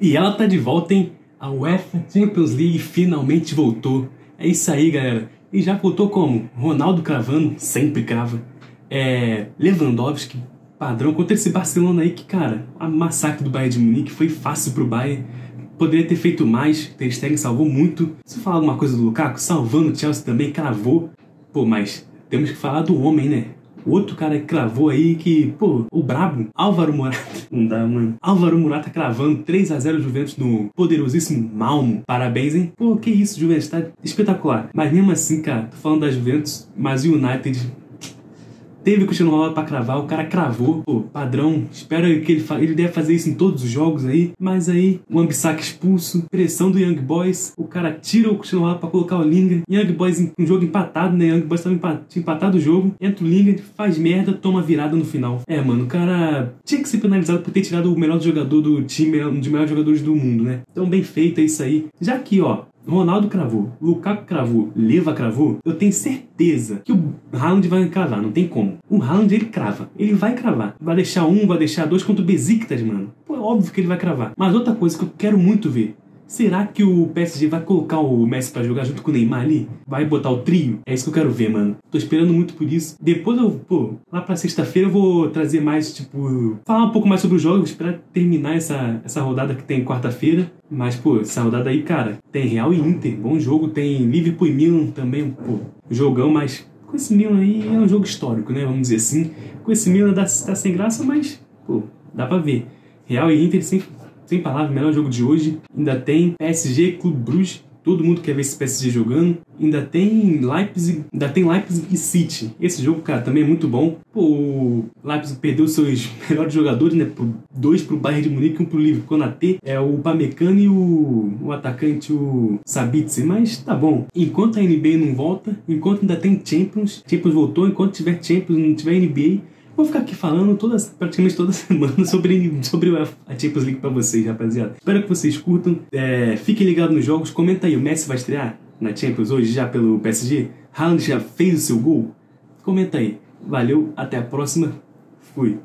E ela tá de volta, hein? A UEFA Champions League finalmente voltou. É isso aí, galera. E já voltou como? Ronaldo cravando, sempre crava. É. Lewandowski, padrão contra esse Barcelona aí que, cara, a massacre do Bayern de Munique foi fácil pro Bayern. Poderia ter feito mais, Ter Stegen salvou muito. Se falar alguma coisa do Lukaku, salvando o Chelsea também, cravou. Pô, mas temos que falar do homem, né? Outro cara que cravou aí que, pô, o brabo, Álvaro Morata. Não dá, mano. Álvaro Morata cravando 3 a 0 Juventus no poderosíssimo Malmo. Parabéns, hein? Pô, que isso, Juventus, tá espetacular. Mas mesmo assim, cara, tô falando da Juventus, mas o United Teve o Cristiano Ronaldo pra cravar, o cara cravou. Pô, padrão. Espero que ele, ele deve fazer isso em todos os jogos aí. Mas aí, o Ambissac expulso, pressão do Young Boys. O cara tira o Cristiano Ronaldo pra colocar o Linga. Young Boys um jogo empatado, né? Young Boys tava empatado o jogo. Entra o Linga, faz merda, toma virada no final. É, mano, o cara tinha que ser penalizado por ter tirado o melhor jogador do time, um dos melhores jogadores do mundo, né? Então, bem feito é isso aí. Já aqui, ó, Ronaldo cravou, Lukaku cravou, Leva cravou, eu tenho certeza que o Haaland vai cravar, não tem como. O Haaland ele crava, ele vai cravar. Vai deixar um, vai deixar dois contra o Besiktas, mano. Pô, é óbvio que ele vai cravar. Mas outra coisa que eu quero muito ver, Será que o PSG vai colocar o Messi para jogar junto com o Neymar ali? Vai botar o trio? É isso que eu quero ver, mano. Tô esperando muito por isso. Depois eu, pô, lá pra sexta-feira eu vou trazer mais, tipo, falar um pouco mais sobre os jogos para terminar essa, essa rodada que tem quarta-feira. Mas, pô, essa rodada aí, cara, tem Real e Inter, bom jogo. Tem Liverpool e Milan também, pô, jogão, mas com esse Milan aí é um jogo histórico, né? Vamos dizer assim. Com esse Milan dá, tá sem graça, mas, pô, dá pra ver. Real e Inter sem sem palavras, melhor jogo de hoje. Ainda tem PSG, Clube Bruges. Todo mundo quer ver esse PSG jogando. Ainda tem Leipzig, ainda tem Leipzig e City. Esse jogo, cara, também é muito bom. Pô, o Leipzig perdeu seus melhores jogadores, né? Dois pro Bayern de Munique, um pro Liverpool. Konate é o Pamecano e o, o atacante, o Sabitzer. Mas tá bom. Enquanto a NBA não volta, enquanto ainda tem Champions, Champions voltou, enquanto tiver Champions, não tiver NBA, Vou ficar aqui falando todas, praticamente toda semana sobre, sobre a Champions League pra vocês, rapaziada. Espero que vocês curtam. É, fiquem ligados nos jogos. Comenta aí, o Messi vai estrear na Champions hoje já pelo PSG? Haaland já fez o seu gol? Comenta aí. Valeu, até a próxima. Fui.